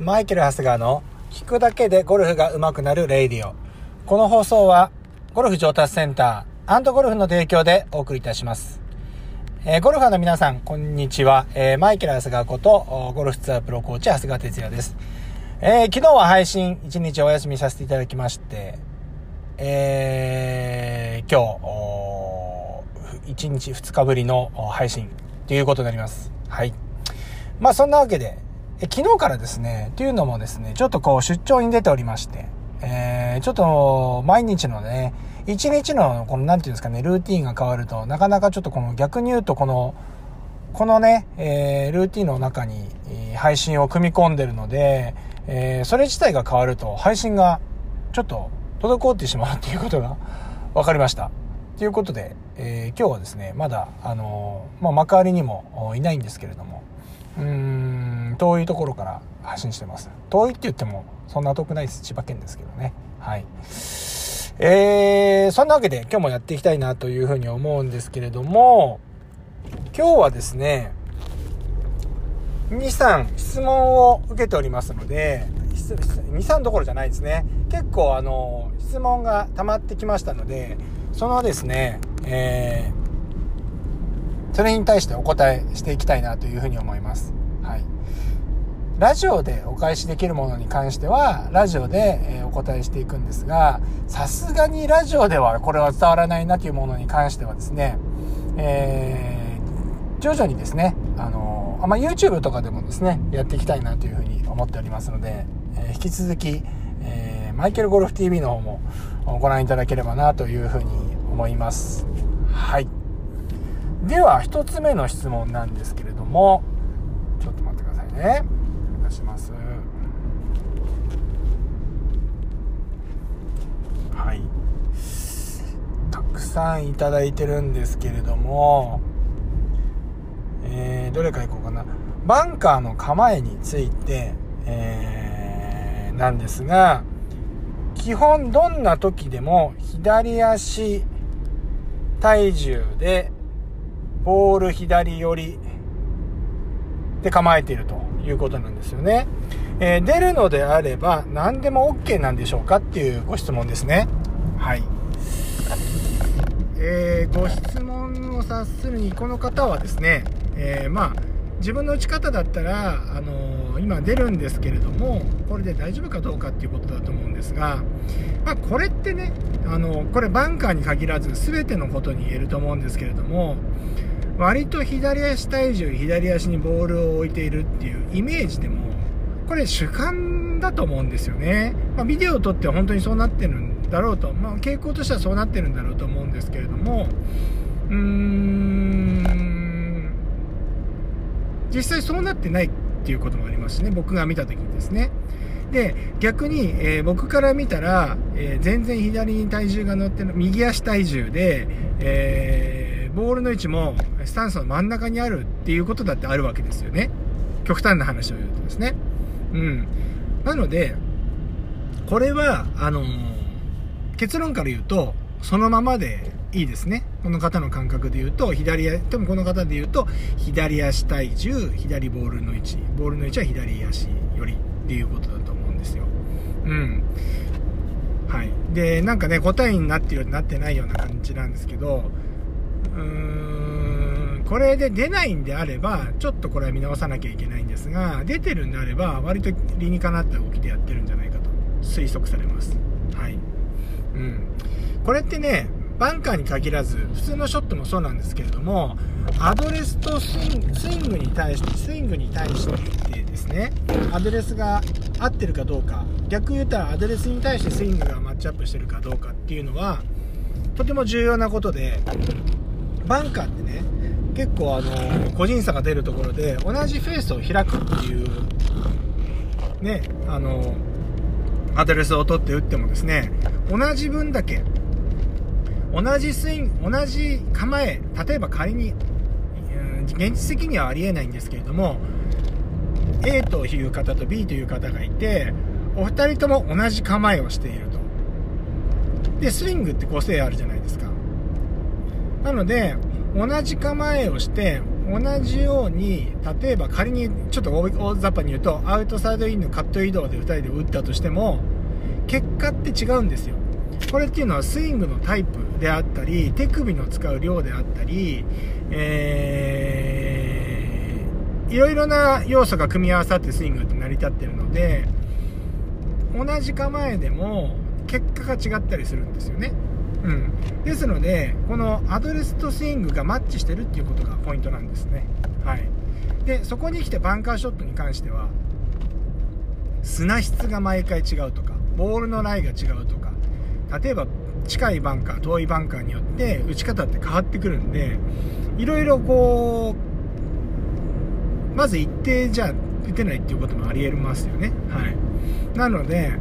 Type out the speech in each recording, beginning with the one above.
マイケル・ハスガーの聞くだけでゴルフが上手くなる radio。この放送はゴルフ上達センターゴルフの提供でお送りいたします。えー、ゴルファーの皆さん、こんにちは。えー、マイケル・ハスガーこと、ゴルフツアープロコーチ、長谷川哲也です。えー、昨日は配信1日お休みさせていただきまして、えー、今日、1日2日ぶりの配信ということになります。はい。まあそんなわけで、え昨日からですね、というのもですね、ちょっとこう出張に出ておりまして、えー、ちょっと毎日のね、一日のこの何て言うんですかね、ルーティンが変わると、なかなかちょっとこの逆に言うとこの、このね、えー、ルーティンの中に、配信を組み込んでるので、えー、それ自体が変わると配信がちょっと滞ってしまうっていうことが 分かりました。ということで、えー、今日はですね、まだ、あの、まあ、幕張にもいないんですけれども、うん、遠いところから発信してます。遠いって言っても、そんな遠くないです。千葉県ですけどね。はい。えー、そんなわけで今日もやっていきたいなというふうに思うんですけれども、今日はですね、2、3質問を受けておりますので、2、3どころじゃないですね。結構あの、質問が溜まってきましたので、そのですね、えーそれに対してお答えしていきたいなというふうに思います。はい。ラジオでお返しできるものに関しては、ラジオで、お答えしていくんですが、さすがにラジオではこれは伝わらないなというものに関してはですね、えー、徐々にですね、あの、まあ、YouTube とかでもですね、やっていきたいなというふうに思っておりますので、え、引き続き、えマイケルゴルフ TV の方もご覧いただければなというふうに思います。はい。では1つ目の質問なんですけれどもちょっと待ってくださいね。出します。はい。たくさんいただいてるんですけれどもえー、どれかいこうかな。バンカーの構えについて、えー、なんですが基本どんな時でも左足体重でボール左寄りで構えているということなんですよね。えー、出るのであれば何でも OK なんでしょうかっていうご質問ですね。はい。えー、ご質問を察するにこの方はですね、えー、まあ自分の打ち方だったら、あのー、今出るんですけれどもこれで大丈夫かどうかっていうことだと思うんですが、まあ、これってね、あのこれバンカーに限らず全てのことに言えると思うんですけれども割と左足体重左足にボールを置いているっていうイメージでもこれ主観だと思うんですよね、まあ、ビデオを撮って本当にそうなってるんだろうと、まあ、傾向としてはそうなってるんだろうと思うんですけれどもうーん実際そうなってないっていうこともありますしね僕が見た時にですね。で逆に、えー、僕から見たら、えー、全然左に体重が乗ってる右足体重で、えーボールの位置もスタンスの真ん中にあるっていうことだってあるわけですよね。極端な話を言うとですね。うん。なので、これは、あのー、結論から言うと、そのままでいいですね。この方の感覚で言うと、左足、でもこの方で言うと、左足体重、左ボールの位置、ボールの位置は左足よりっていうことだと思うんですよ。うん。はい。で、なんかね、答えになってるようになってないような感じなんですけど、うーん、これで出ないんであれば、ちょっとこれは見直さなきゃいけないんですが、出てるんであれば、割と理にかなった動きでやってるんじゃないかと推測されます。はい。うん。これってね、バンカーに限らず、普通のショットもそうなんですけれども、アドレスとスイングに対して、スイングに対してですね、アドレスが合ってるかどうか、逆言ったらアドレスに対してスイングがマッチアップしてるかどうかっていうのは、とても重要なことで、バンカーってね結構あの個人差が出るところで同じフェースを開くっていうねあのアドレスを取って打ってもですね同じ分だけ同じスイング同じ構え例えば仮に現実的にはありえないんですけれども A という方と B という方がいてお二人とも同じ構えをしていると。でスイングって個性あるじゃないですか。なので、同じ構えをして、同じように例えば仮にちょっと大雑把に言うとアウトサイドインのカット移動で2人で打ったとしても結果って違うんですよ。これっていうのはスイングのタイプであったり手首の使う量であったり、えー、いろいろな要素が組み合わさってスイングって成り立ってるので同じ構えでも結果が違ったりするんですよね。うん、ですのでこのアドレスとスイングがマッチしてるっていうことがポイントなんですね、はい、でそこに来てバンカーショットに関しては砂質が毎回違うとかボールのライが違うとか例えば近いバンカー遠いバンカーによって打ち方って変わってくるんでいろいろこうまず一定じゃ打てないっていうこともありえますよね。はい。なので、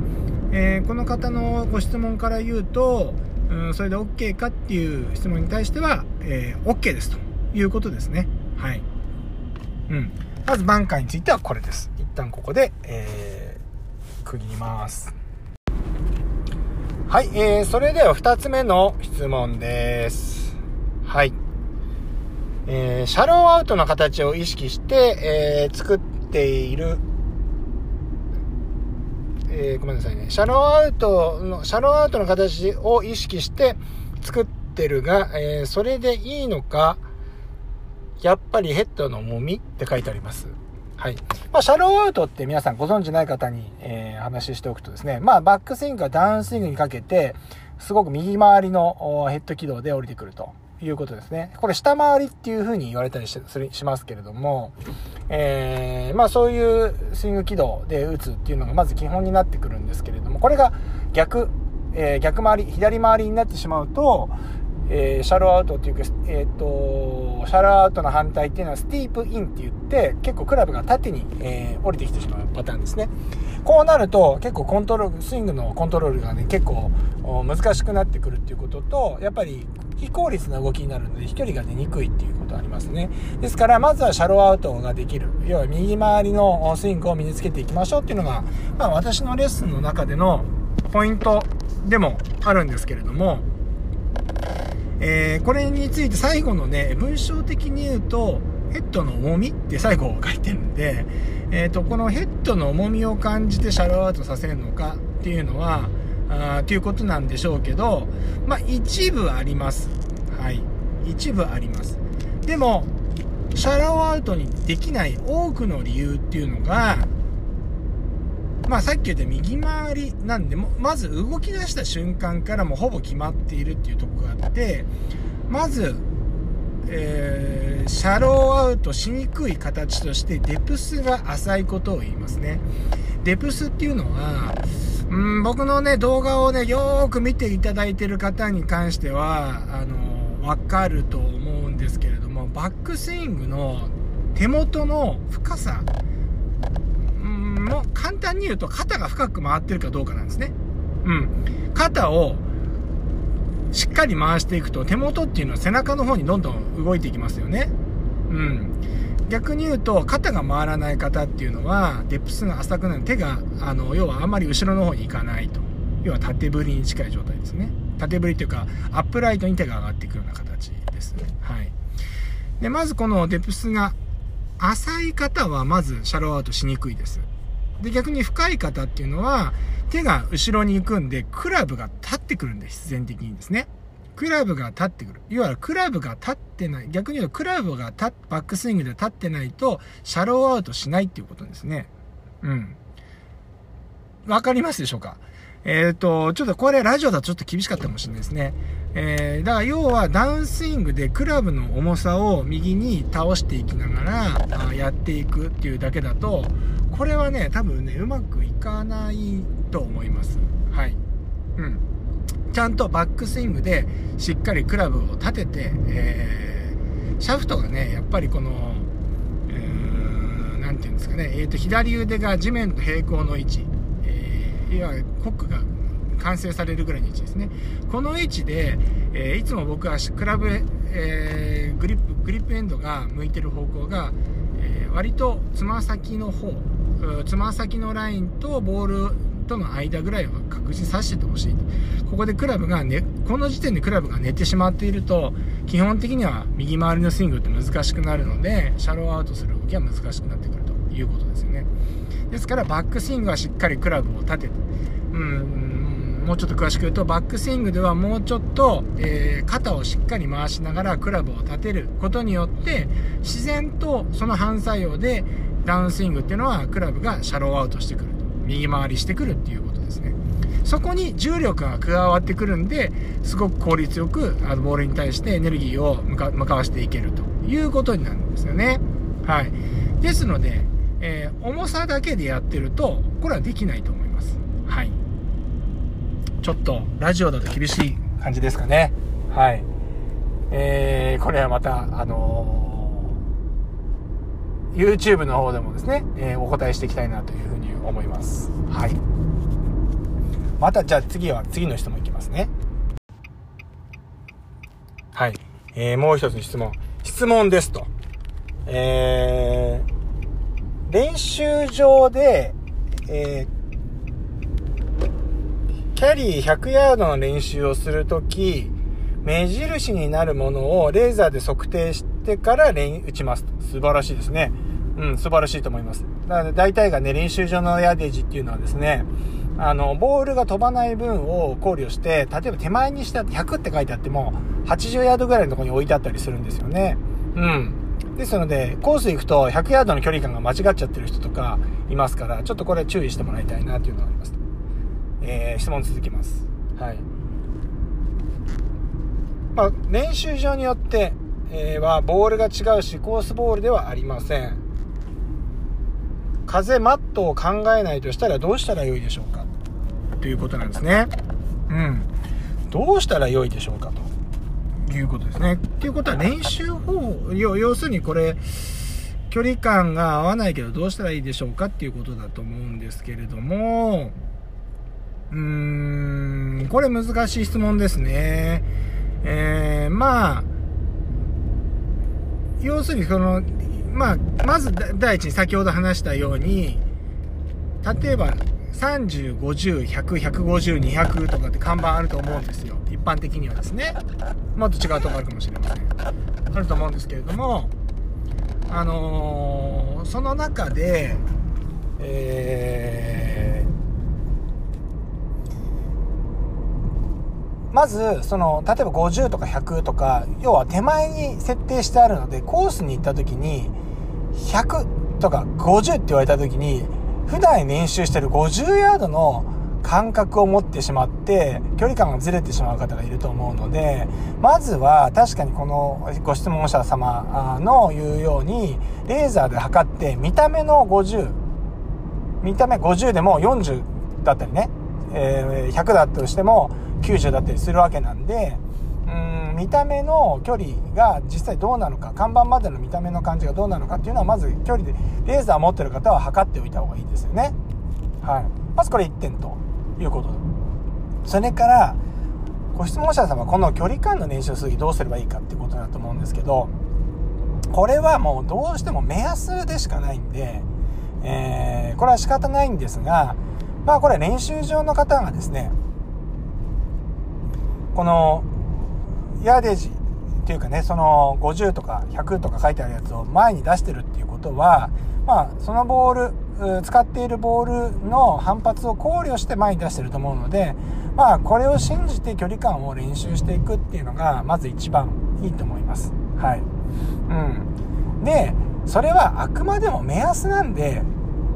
えー、この方のご質問から言うとうん、それで OK かっていう質問に対しては、えー、OK ですということですね。はい。うん。まずバンカーについてはこれです。一旦ここで、えー、区切ります。はい、えー、それでは2つ目の質問です。はい。えー、シャローアウトの形を意識して、えー、作っているえー、ごめんなさいね、シャローアウトの、シャローアウトの形を意識して作ってるが、えー、それでいいのか、やっぱりヘッドの重みって書いてあります。はい。まあ、シャローアウトって皆さんご存知ない方に、えー、話しておくとですね、まあ、バックスイングからダウンスイングにかけて、すごく右回りのヘッド軌道で降りてくると。いうことですね。これ下回りっていうふうに言われたりしますけれども、えー、まあそういうスイング軌道で打つっていうのがまず基本になってくるんですけれども、これが逆、えー、逆回り、左回りになってしまうと、えー、 shallow out っていうか、えっ、と、 shallow out の反対っていうのは steep in って言って、結構クラブが縦に、えー、降りてきてしまうパターンですね。こうなると結構コントロール、スイングのコントロールがね、結構難しくなってくるっていうことと、やっぱり非効率な動きになるので飛距離が出にくいっていうことありますね。ですから、まずは shallow out ができる。要は右回りのスイングを身につけていきましょうっていうのが、まあ私のレッスンの中でのポイントでもあるんですけれども、えー、これについて最後のね、文章的に言うと、ヘッドの重みって最後書いてるんで、えっ、ー、と、このヘッドの重みを感じてシャローアウトさせるのかっていうのは、あということなんでしょうけど、まあ、一部あります。はい。一部あります。でも、シャラーアウトにできない多くの理由っていうのが、まあさっき言った右回りなんで、まず動き出した瞬間からもほぼ決まっているっていうとこがあって、まず、えー、シャローアウトしにくい形としてデプスが浅いことを言いますね。デプスっていうのは、うん、僕のね、動画をね、よーく見ていただいてる方に関しては、あの、わかると思うんですけれども、バックスイングの手元の深さ、も簡単に言うと肩が深く回ってるかどうかなんですね。うん。肩をしっかり回していくと手元っていうのは背中の方にどんどん動いていきますよね。うん。逆に言うと肩が回らない方っていうのはデップスが浅くなる手があの要はあんまり後ろの方に行かないと要は縦振りに近い状態ですね縦振りというかアップライトに手が上がっていくような形ですねはいでまずこのデップスが浅い方はまずシャローアウトしにくいですで逆に深い方っていうのは手が後ろに行くんでクラブが立ってくるんで必然的にですねクラブが立ってくる。要はクラブが立ってない。逆に言うとクラブがバックスイングで立ってないと、シャローアウトしないっていうことですね。うん。わかりますでしょうか？えっ、ー、と、ちょっとこれラジオだとちょっと厳しかったかもしれないですね。えー、だから要はダウンスイングでクラブの重さを右に倒していきながらやっていくっていうだけだと、これはね、多分ね、うまくいかないと思います。はい。うん。ちゃんとバックスイングでしっかりクラブを立てて、えー、シャフトがね、やっぱりこの、何て言うんですかね、えーと、左腕が地面と平行の位置、えー、いわゆるコックが完成されるぐらいの位置ですね。この位置で、えー、いつも僕はクラブ、えー、グリップ、グリップエンドが向いてる方向が、えー、割とつま先の方、つま先のラインとボールとの間ぐらいは確実に刺しててほしいここでクラブが、ね、この時点でクラブが寝てしまっていると基本的には右回りのスイングって難しくなるのでシャローアウトする動きは難しくなってくるということですよねですからバックスイングはしっかりクラブを立ててうんもうちょっと詳しく言うとバックスイングではもうちょっと、えー、肩をしっかり回しながらクラブを立てることによって自然とその反作用でダウンスイングっていうのはクラブがシャローアウトしてくる右回りしてくるっていうことですね。そこに重力が加わってくるんですごく効率よくあのボールに対してエネルギーを向かわしていけるということになるんですよね。はい。ですので、えー、重さだけでやってるとこれはできないと思います。はい。ちょっとラジオだと厳しい感じですかねはいえー、これはまたあのー YouTube の方でもですね、えー、お答えしていきたいなというふうに思います。はい。また、じゃあ次は、次の質問いきますね。はい。えー、もう一つの質問。質問ですと。えー、練習場で、えー、キャリー100ヤードの練習をするとき、目印になるものをレーザーで測定してから打ちます。素晴らしいですね。うん、素晴らしいと思います。だから大体がね、練習場のヤデージっていうのはですね、あの、ボールが飛ばない分を考慮して、例えば手前にしたって100って書いてあっても、80ヤードぐらいのとこに置いてあったりするんですよね。うん。ですので、コース行くと100ヤードの距離感が間違っちゃってる人とかいますから、ちょっとこれ注意してもらいたいなというのがあります。えー、質問続きます。はい。まあ、練習場によって、えー、はボールが違うし、コースボールではありません。風マットを考えないとしたらどうしたらよいでしょうか？ということなんですね。うん。どうしたらよいでしょうか？ということですね。っていうことは練習法、要するにこれ、距離感が合わないけどどうしたらいいでしょうか？っていうことだと思うんですけれども、うーん、これ難しい質問ですね。えー、まあ、要するにその、まあ、まず第一に先ほど話したように、例えば30、50、100、150、200とかって看板あると思うんですよ。一般的にはですね。もっと違うとこあるかもしれません。あると思うんですけれども、あのー、その中で、えー、まず、その、例えば50とか100とか、要は手前に設定してあるので、コースに行った時に、100とか50って言われた時に、普段練習してる50ヤードの感覚を持ってしまって距離感がずれてしまう方がいると思うのでまずは確かにこのご質問者様の言うようにレーザーで測って見た目の50見た目50でも40だったりね、えー、100だとしても90だったりするわけなんでうん見た目の距離が実際どうなのか看板までの見た目の感じがどうなのかっていうのはまず距離でレーザー持ってる方は測っておいた方がいいですよね。はい。まずこれ1点ということそれからご質問者様この距離感の燃焼数どうすればいいかっていうことだと思うんですけどこれはもうどうしても目安でしかないんで、えー、これは仕方ないんですがまあこれ練習場の方がですねこのヤーデージっていうかねその50とか100とか書いてあるやつを前に出してるっていうことはまあそのボール使っているボールの反発を考慮して前に出してると思うのでまあこれを信じて距離感を練習していくっていうのがまず一番いいと思います。はい。うん。でそれはあくまでも目安なんで、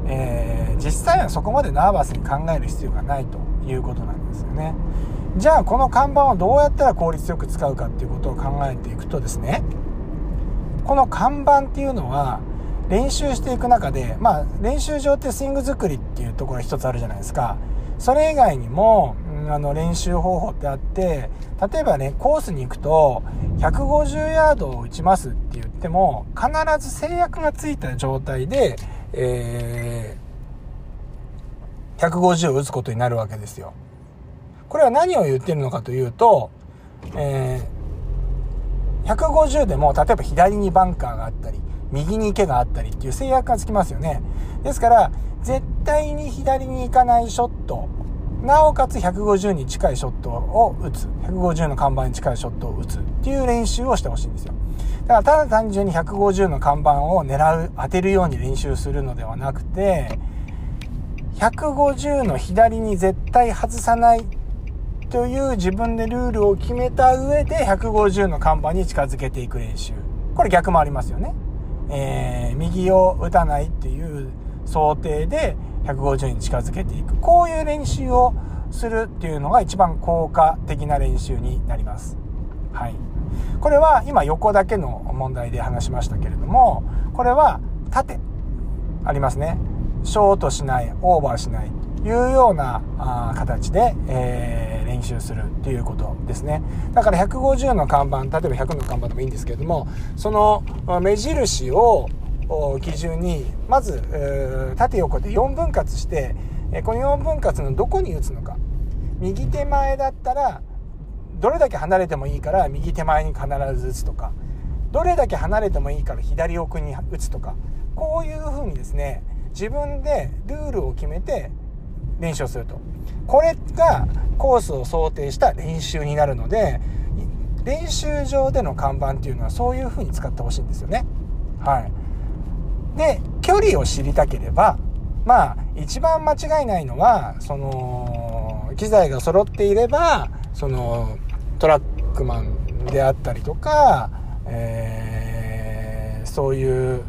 えー、実際はそこまでナーバスに考える必要がないということなんですよね。じゃあこの看板をどうやったら効率よく使うかっていうことを考えていくとですね。この看板っていうのは練習していく中でまあ練習場ってスイング作りっていうところ一つあるじゃないですか。それ以外にも、うん、あの練習方法ってあって例えばねコースに行くと150ヤードを打ちますって言っても必ず制約がついた状態で、えー、150を打つことになるわけですよこれは何を言ってるのかというと、えー、150でも例えば左にバンカーがあったり右に池があったりっていう制約がつきますよねですから絶対に左に行かないショット、なおかつ150に近いショットを打つ。150の看板に近いショットを打つっていう練習をしてほしいんですよ。だからただ単純に150の看板を狙う、当てるように練習するのではなくて、150の左に絶対外さないという自分でルールを決めた上で150の看板に近づけていく練習。これ逆もありますよね。えー、右を打たないっていう想定で150に近づけていく。こういう練習をするっていうのが一番効果的な練習になります。はい。これは今横だけの問題で話しましたけれども、これは縦ありますね。ショートしない、オーバーしないというようなあ形で、えー、練習するっていうことですね。だから150の看板、例えば100の看板でもいいんですけれども、その目印を基準にまず縦横で4分割してこの4分割のどこに打つのか右手前だったらどれだけ離れてもいいから右手前に必ず打つとかどれだけ離れてもいいから左奥に打つとかこういうふうにですね自分でルールを決めて練習をすると。これがコースを想定した練習になるので練習場での看板っていうのはそういうふうに使ってほしいんですよね。はい。で、距離を知りたければ、まあ、一番間違いないのは、その、機材が揃っていれば、その、トラックマンであったりとか、えー、そういう、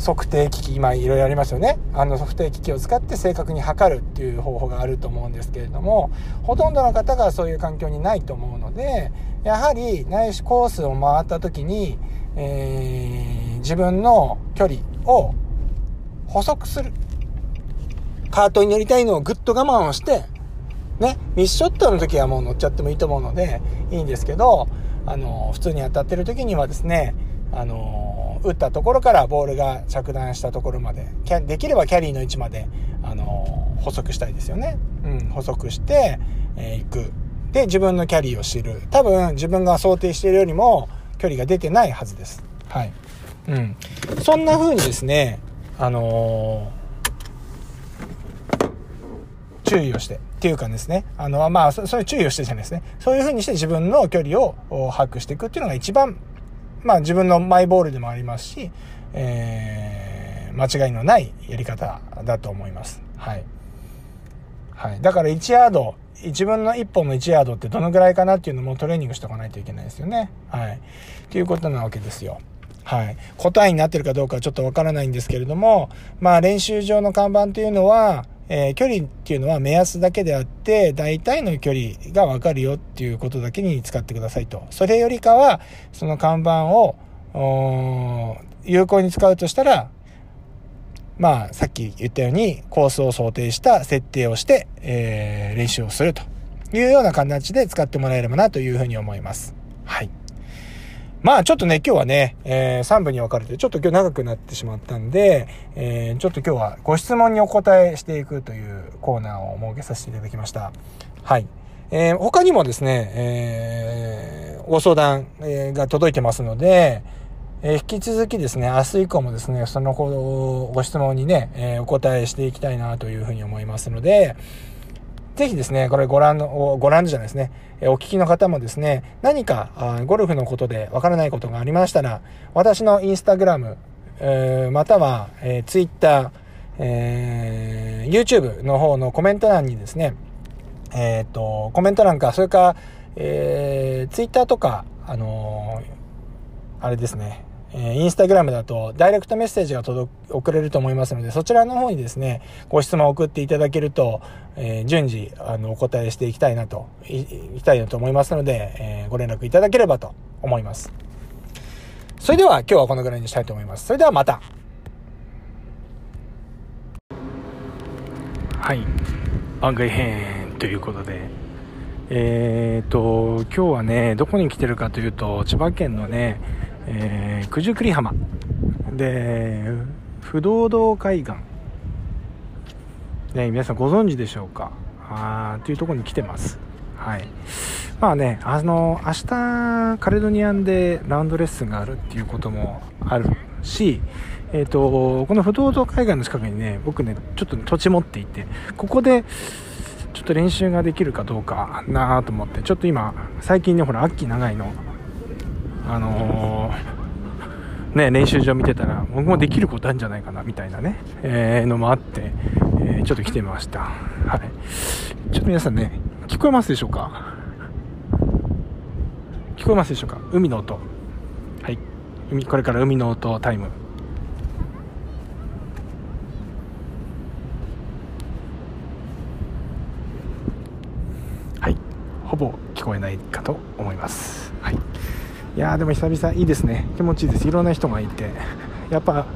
測定機器、今いろいろありますよね。あの測定機器を使って正確に測るっていう方法があると思うんですけれども、ほとんどの方がそういう環境にないと思うので、やはり内視コースを回った時に、えー、自分の距離を補足する。カートに乗りたいのをぐっと我慢をして、ね、ミスショットの時はもう乗っちゃってもいいと思うので、いいんですけど、あの、普通に当たってる時にはですね、あの、打ったところからボールが着弾したところまで、できればキャリーの位置まで、あの、補足したいですよね。うん、補足して、えー、行く。で、自分のキャリーを知る。多分、自分が想定しているよりも、距離が出てないはずです。はい。うん。そんな風にですね、あのー、注意をして、っていうかですね、あの、まあ、そういう注意をしてじゃないですね。そういう風にして自分の距離を把握していくっていうのが一番、まあ自分のマイボールでもありますし、えー、間違いのないやり方だと思います。はい。はい。だから1ヤード、自分の1本の1ヤードってどのぐらいかなっていうのもトレーニングしておかないといけないですよね。はい。ということなわけですよ。はい。答えになってるかどうかはちょっとわからないんですけれども、まあ練習場の看板というのは、えー、距離っていうのは目安だけであって、大体の距離がわかるよっていうことだけに使ってくださいと。それよりかは、その看板を、有効に使うとしたら、まあ、さっき言ったように、コースを想定した設定をして、えー、練習をするというような形で使ってもらえればなというふうに思います。はい。まあちょっとね、今日はね、えー、3部に分かれて、ちょっと今日長くなってしまったんで、えー、ちょっと今日はご質問にお答えしていくというコーナーを設けさせていただきました。はい。えー、他にもですね、えー、ご相談、が届いてますので、え、引き続きですね、明日以降もですね、そのご質問にね、え、お答えしていきたいなというふうに思いますので、ぜひですね、これご覧の、ご覧じゃないですね、お聞きの方もですね、何かゴルフのことでわからないことがありましたら、私のインスタグラム、または、えー、ツイッター、えー、YouTube の方のコメント欄にですね、えっ、と、コメント欄か、それか、えー、ツイッターとか、あのあれですね、えインスタグラムだとダイレクトメッセージが届送れると思いますので、そちらの方にですね、ご質問を送っていただけると、えー、順次、あの、お答えしていきたいなと、いきたいなと思いますので、えー、ご連絡いただければと思います。それでは今日はこのぐらいにしたいと思います。それではまた。はい。番外編ということで、えー、っと、今日はね、どこに来てるかというと、千葉県のね、えー、九十九里浜。で不動堂海岸。ね皆さんご存知でしょうか？あというとこに来てます。はい。まあねあの明日カレドニアンでラウンドレッスンがあるっていうこともあるし、えっ、と、この不動堂海岸の近くにね、僕ね、ちょっと土地持っていて、ここで、ちょっと練習ができるかどうかなと思って、ちょっと今、最近ね、ほら、秋長いの、あのー、ね、練習場見てたら、僕もできることあるんじゃないかな、みたいなね、えー、のもあって、えー、ちょっと来てみました。はい。ちょっと皆さんね、聞こえますでしょうか？聞こえますでしょうか？海の音。はい。海、これから海の音タイム。ほぼ聞こえないかと思います。い、やでも久々いいですね。気持ちいいです。いろんな人がいて。やっぱ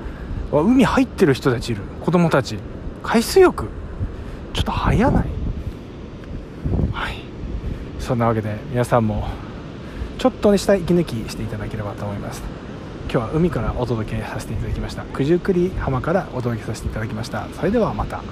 海入ってる人たちいる。子供たち。海水浴。ちょっと早ない。はい。そんなわけで皆さんもちょっとねした息抜きしていただければと思います。今日は海からお届けさせていただきました。九十九里浜からお届けさせていただきました。それではまた。